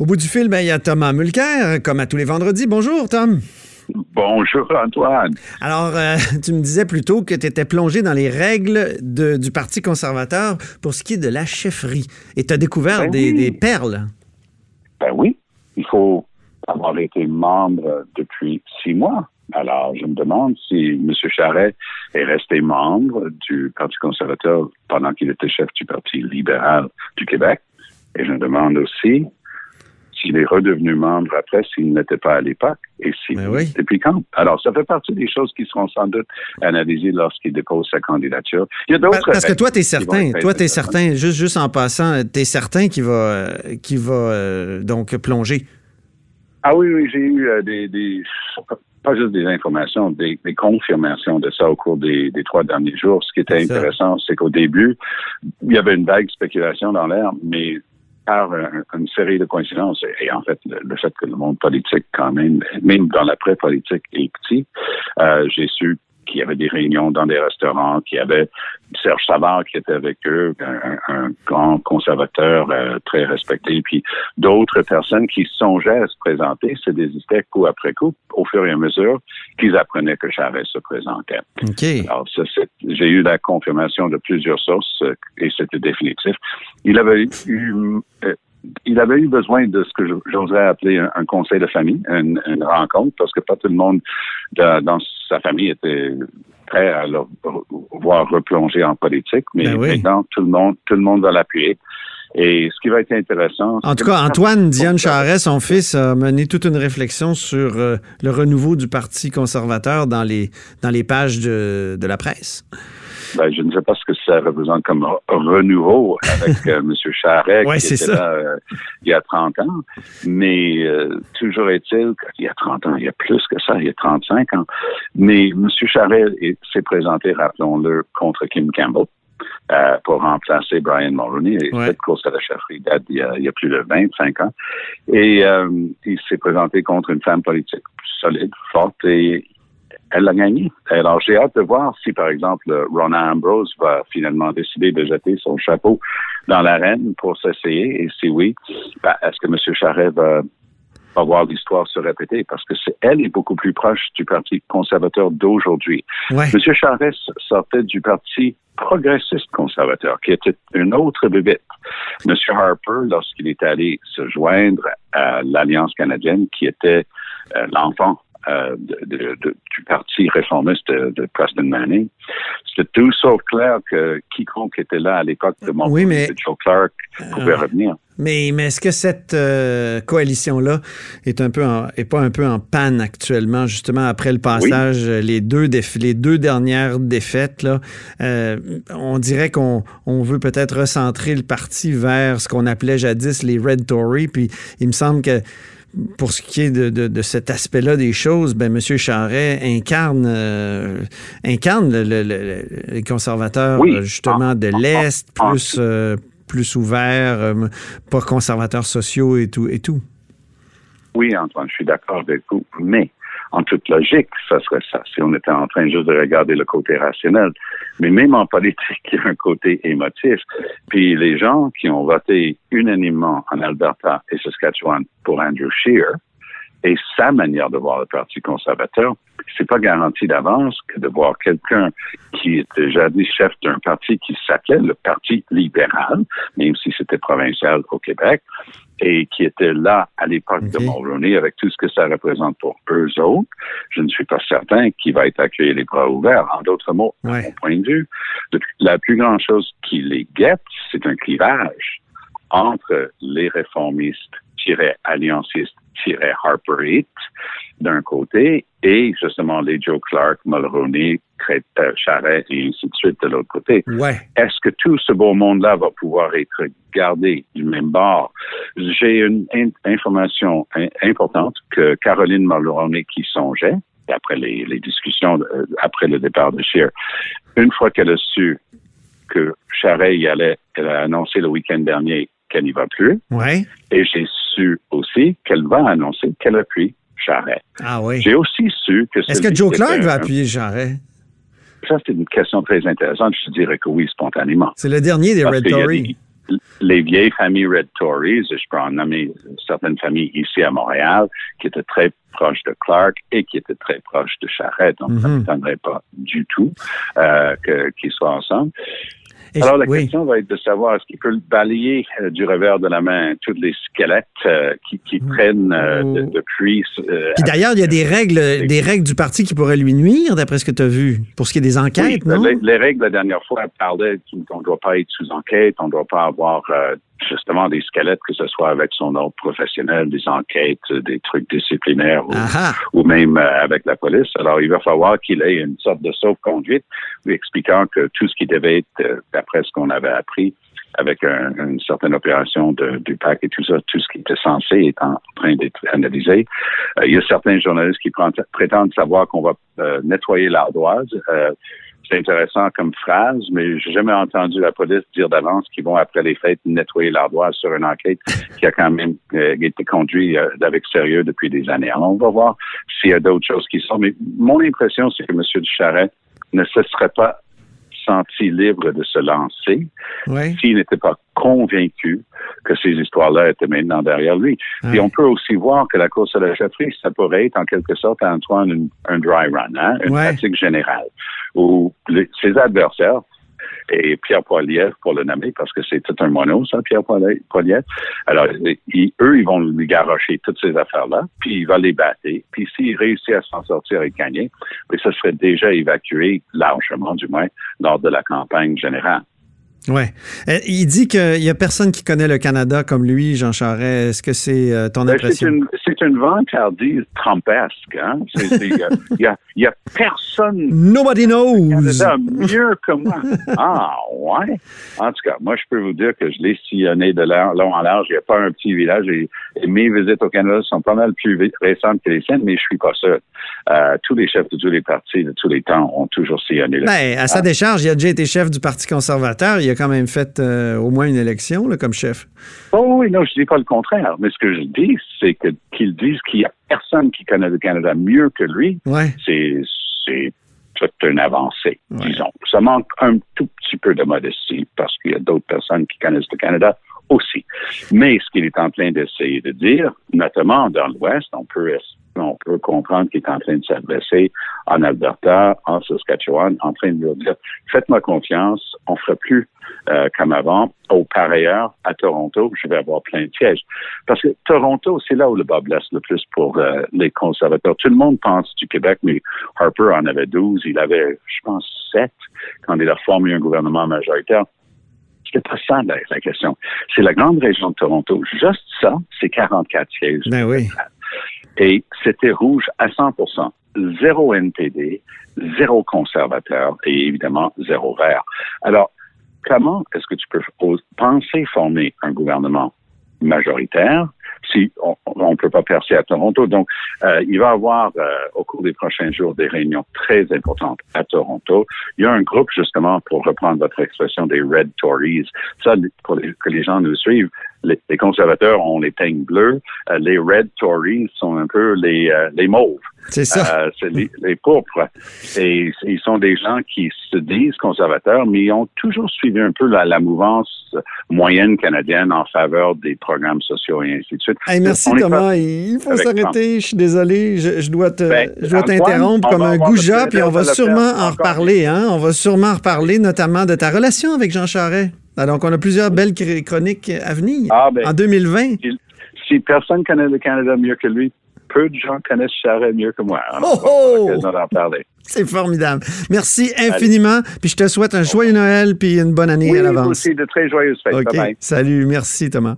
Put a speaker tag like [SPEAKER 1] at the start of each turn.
[SPEAKER 1] Au bout du fil, ben, il y a Thomas Mulcair, comme à tous les vendredis. Bonjour, Tom.
[SPEAKER 2] Bonjour, Antoine.
[SPEAKER 1] Alors, euh, tu me disais plutôt que tu étais plongé dans les règles du Parti conservateur pour ce qui est de la chefferie. Et tu as découvert
[SPEAKER 2] Ben
[SPEAKER 1] des,
[SPEAKER 2] oui.
[SPEAKER 1] des perles.
[SPEAKER 2] Ben oui, il faut avoir été membre depuis six mois. Alors, je me demande si M. Charret est resté membre du Parti conservateur pendant qu'il était chef du Parti libéral du Québec. Et je me demande aussi s'il est redevenu membre après, s'il n'était pas à l'époque, et si
[SPEAKER 1] Ben oui.
[SPEAKER 2] depuis quand. Alors, ça fait partie des choses qui seront sans doute analysées lorsqu'il dépose sa candidature. Il y a d'autres
[SPEAKER 1] Parce que toi, tu es certain, toi, tu es certain, juste, juste en passant, tu es certain qu'il va, qu'il va euh, donc plonger?
[SPEAKER 2] Ah oui, oui, j'ai eu euh, des, des, pas juste des informations, des, des confirmations de ça au cours des, des trois derniers jours. Ce qui était intéressant, c'est qu'au début, il y avait une vague spéculation dans l'air, mais par un- une série de coïncidences, et, en fait, le fait que le monde politique, quand même, même dans l'après-politique, est petit, euh, j'ai su qu'il y avait des réunions dans des restaurants, qu'il y avait Serge Savard qui était avec eux, un, un grand conservateur euh, très respecté, puis d'autres personnes qui songeaient à se présenter, se désistaient coup après coup, au fur et à mesure qu'ils apprenaient que Charest se présentait.
[SPEAKER 1] OK.
[SPEAKER 2] Alors, ça, c'est- j'ai eu la confirmation de plusieurs sources euh, et c'était définitif. Il avait eu, euh, il avait eu besoin de ce que j'oserais appeler un, un conseil de famille, une, une rencontre, parce que pas tout le monde dans, dans sa famille était prêt à le voir replonger en politique, mais
[SPEAKER 1] Ben oui.
[SPEAKER 2] maintenant tout le monde, tout le monde va l'appuyer. Et ce qui va être intéressant,
[SPEAKER 1] En tout cas, Antoine Diane Charest, son fils, a mené toute une réflexion sur euh, le renouveau du Parti conservateur dans les, dans les pages de, de la presse.
[SPEAKER 2] Ben, je ne sais pas ce que ça représente comme re- renouveau avec euh, M. Charret
[SPEAKER 1] Ouais,
[SPEAKER 2] qui était
[SPEAKER 1] ça.
[SPEAKER 2] là euh, il y a 30 ans. Mais euh, toujours est-il qu'il y a 30 ans, il y a plus que ça, il y a 35 ans. Mais M. Charret est- s'est présenté, rappelons-le, contre Kim Campbell. euh, pour remplacer Brian Mulroney. Et
[SPEAKER 1] Ouais.
[SPEAKER 2] cette course à la chefferie date d'il y a, il y a plus de 25 ans. Et euh, il s'est présenté contre une femme politique solide, forte, et elle l'a gagné. Alors, j'ai hâte de voir si, par exemple, Rona Ambrose va finalement décider de jeter son chapeau dans l'arène pour s'essayer. Et si oui, ben, est-ce que M. Charret va, va voir l'histoire se répéter? Parce que c'est, elle est beaucoup plus proche du Parti conservateur d'aujourd'hui.
[SPEAKER 1] Ouais.
[SPEAKER 2] M. Charest sortait du Parti progressiste conservateur, qui était une autre bébête. M. Harper, lorsqu'il est allé se joindre à l'Alliance canadienne, qui était euh, l'enfant euh, de- de- de- du parti réformiste de, de Preston Manning, c'était tout sauf clair que quiconque était là à l'époque de mon
[SPEAKER 1] Oui, mais-
[SPEAKER 2] de Joe Clark pouvait
[SPEAKER 1] Euh,
[SPEAKER 2] revenir.
[SPEAKER 1] Mais, mais est-ce que cette euh, coalition-là est un peu en- est pas un peu en panne actuellement, justement après le passage, les deux déf- les deux dernières défaites là, on dirait qu'on on veut peut-être recentrer le parti vers ce qu'on appelait jadis les Red Tories, puis il me semble que pour ce qui est de, de- de cet aspect-là des choses, ben M. Charret incarne, euh, incarne le- le- le- les conservateurs
[SPEAKER 2] Oui.
[SPEAKER 1] justement de
[SPEAKER 2] En- en-
[SPEAKER 1] l'Est,
[SPEAKER 2] en-
[SPEAKER 1] plus, euh, plus ouverts, euh, pas conservateurs sociaux et tout. Et tout.
[SPEAKER 2] Oui, Antoine, je suis d'accord avec vous, mais en toute logique, ça serait ça, si on était en train juste de regarder le côté rationnel. Mais même en politique, il y a un côté émotif. Puis les gens qui ont voté unanimement en Alberta et Saskatchewan pour Andrew Scheer, et sa manière de voir le Parti conservateur, c'est pas garanti d'avance que de voir quelqu'un qui était jadis chef d'un parti qui s'appelait le Parti libéral, même si c'était provincial au Québec, et qui était là à l'époque de
[SPEAKER 1] Ok.
[SPEAKER 2] Mulroney avec tout ce que ça représente pour eux autres, je ne suis pas certain qu'il va être accueilli les bras ouverts. En d'autres mots, à
[SPEAKER 1] Ouais.
[SPEAKER 2] mon point de vue, la plus grande chose qui les guette, c'est un clivage entre les réformistes alliancistes Harperite d'un côté et justement les Joe Clark, Mulroney, euh, Charret et ainsi de suite de l'autre côté.
[SPEAKER 1] Ouais.
[SPEAKER 2] Est-ce que tout ce beau monde-là va pouvoir être gardé du même bord? J'ai une in- information in- importante que Caroline Mulroney qui songeait, après les, les discussions, euh, après le départ de Scheer, une fois qu'elle a su que Charret y allait, elle a annoncé le week-end dernier qu'elle n'y va plus,
[SPEAKER 1] Ouais.
[SPEAKER 2] et j'ai su aussi qu'elle va annoncer qu'elle appuie Charret.
[SPEAKER 1] Ah oui.
[SPEAKER 2] J'ai aussi su que...
[SPEAKER 1] Est-ce que Joe Clark va appuyer Charret?
[SPEAKER 2] Ça, c'est une question très intéressante. Je dirais que oui, spontanément.
[SPEAKER 1] C'est le dernier des
[SPEAKER 2] Parce
[SPEAKER 1] Red Tories.
[SPEAKER 2] des- les vieilles familles Red Tories, je peux en nommer certaines familles ici à Montréal, qui étaient très proches de Clark et qui étaient très proches de Charette. Donc, ça ne mhm. m'étonnerait pas du tout euh, qu'ils soient ensemble. Alors, la question va être de savoir est-ce qu'il peut balayer euh, du revers de la main tous les squelettes euh, qui, qui, mm. traînent euh, depuis.
[SPEAKER 1] Puis d'ailleurs, il y a des règles, des règles du parti qui pourraient lui nuire, d'après ce que tu as vu, pour ce qui est des enquêtes, non?
[SPEAKER 2] Les, les, règles, la dernière fois, parlaient qu'on ne doit pas être sous enquête, on ne doit pas avoir justement des squelettes, que ce soit avec son ordre professionnel, des enquêtes, des trucs disciplinaires ou, même euh, avec la police. Alors, il va falloir qu'il ait une sorte de sauve-conduite lui expliquant que tout ce qui devait être, euh, d'après ce qu'on avait appris, avec une certaine opération de, du PAC et tout ça, tout ce qui était censé est en train d'être analysé. Euh, il y a certains journalistes qui prétendent savoir qu'on va nettoyer l'ardoise c'est intéressant comme phrase, mais j'ai jamais entendu la police dire d'avance qu'ils vont, après les fêtes, nettoyer l'ardoise sur une enquête qui a quand même euh, été conduite euh, avec sérieux depuis des années. Alors, on va voir s'il y a d'autres choses qui sont. Mais mon impression, c'est que M. Ducharret ne se serait pas senti libre de se lancer s'il n'était pas convaincu que ces histoires-là étaient maintenant derrière lui. Et on peut aussi voir que la course à la chefferie, ça pourrait être en quelque sorte, Antoine, un, dry run, hein, une pratique générale, où ses adversaires et Pierre Poilievre pour le nommer, parce que c'est tout un mono, ça, Pierre Poilievre. Alors, eux, ils vont lui garocher toutes ces affaires-là, puis il va les battre. Puis s'il réussit à s'en sortir et gagner, mais ça serait déjà évacué largement, du moins, lors de la campagne générale.
[SPEAKER 1] Ouais. Euh, il dit qu'il n'y a personne qui connaît le Canada comme lui, Jean Charest. Est-ce que c'est euh, ton ben, impression?
[SPEAKER 2] C'est une, une vantardise trumpesque. Hein? Il n'y a, personne
[SPEAKER 1] Nobody knows.
[SPEAKER 2] Canada mieux que moi. ah, ouais. En tout cas, moi, je peux vous dire que je l'ai sillonné de long en large. Il n'y a pas un petit village. Et, mes visites au Canada sont pas mal plus récentes que les siennes, mais je suis pas seul. Euh, tous les chefs de tous les partis de tous les temps ont toujours sillonné le
[SPEAKER 1] ben, À sa décharge, il a déjà été chef du Parti conservateur. Il a quand même fait euh, au moins une élection comme chef.
[SPEAKER 2] Oh oui, non, je dis pas le contraire. Mais ce que je dis, c'est que qu'ils disent qu'il y a personne qui connaît le Canada mieux que lui. C'est c'est toute une avancée, disons. Ça manque un tout petit peu de modestie parce qu'il y a d'autres personnes qui connaissent le Canada aussi. Mais ce qu'il est en train d'essayer de dire, notamment dans l'Ouest, on peut on peut comprendre qu'il est en train de s'adresser en Alberta, en Saskatchewan, en train de leur dire faites-moi confiance, on fera plus euh, comme avant. Au par ailleurs, à Toronto, je vais avoir plein de sièges. Parce que Toronto, c'est là où le bas blesse le plus pour euh, les conservateurs. Tout le monde pense du Québec, mais Harper en avait 12, il avait, je pense, 7 quand il a formé un gouvernement majoritaire. C'est pas ça la, la question. C'est la grande région de Toronto. Juste ça, c'est 44 sièges.
[SPEAKER 1] Ben oui.
[SPEAKER 2] Et c'était rouge à 100% Zéro NPD, zéro conservateur et évidemment zéro vert. Alors, comment est-ce que tu peux penser former un gouvernement majoritaire si on ne peut pas percer à Toronto. Donc, euh, il va y avoir euh, au cours des prochains jours des réunions très importantes à Toronto. Il y a un groupe, justement, pour reprendre votre expression, des Red Tories. Ça, pour que les gens nous suivent, les, conservateurs ont les teignes bleues, euh, les Red Tories sont un peu les, les mauves.
[SPEAKER 1] C'est ça.
[SPEAKER 2] Euh, c'est les, pourpres. Et ils sont des gens qui se disent conservateurs, mais ils ont toujours suivi un peu la, mouvance moyenne canadienne en faveur des programmes sociaux et ainsi de suite.
[SPEAKER 1] merci Thomas. Il faut s'arrêter. Je suis désolé. Je, dois te, ben, je dois t'interrompre comme un goujat, puis on va sûrement en reparler. Hein? On va sûrement en reparler, notamment de ta relation avec Jean Charest. Donc, on a plusieurs belles chroniques à venir ah, ben, en 2020.
[SPEAKER 2] si personne connaît le Canada mieux que lui, peu de gens connaissent Charest mieux que moi.
[SPEAKER 1] oh, oh! C'est formidable. Merci infiniment. Puis je te souhaite un joyeux Noël puis une bonne année à l'avance.
[SPEAKER 2] aussi de très joyeuses fêtes.
[SPEAKER 1] Salut. Merci, Thomas.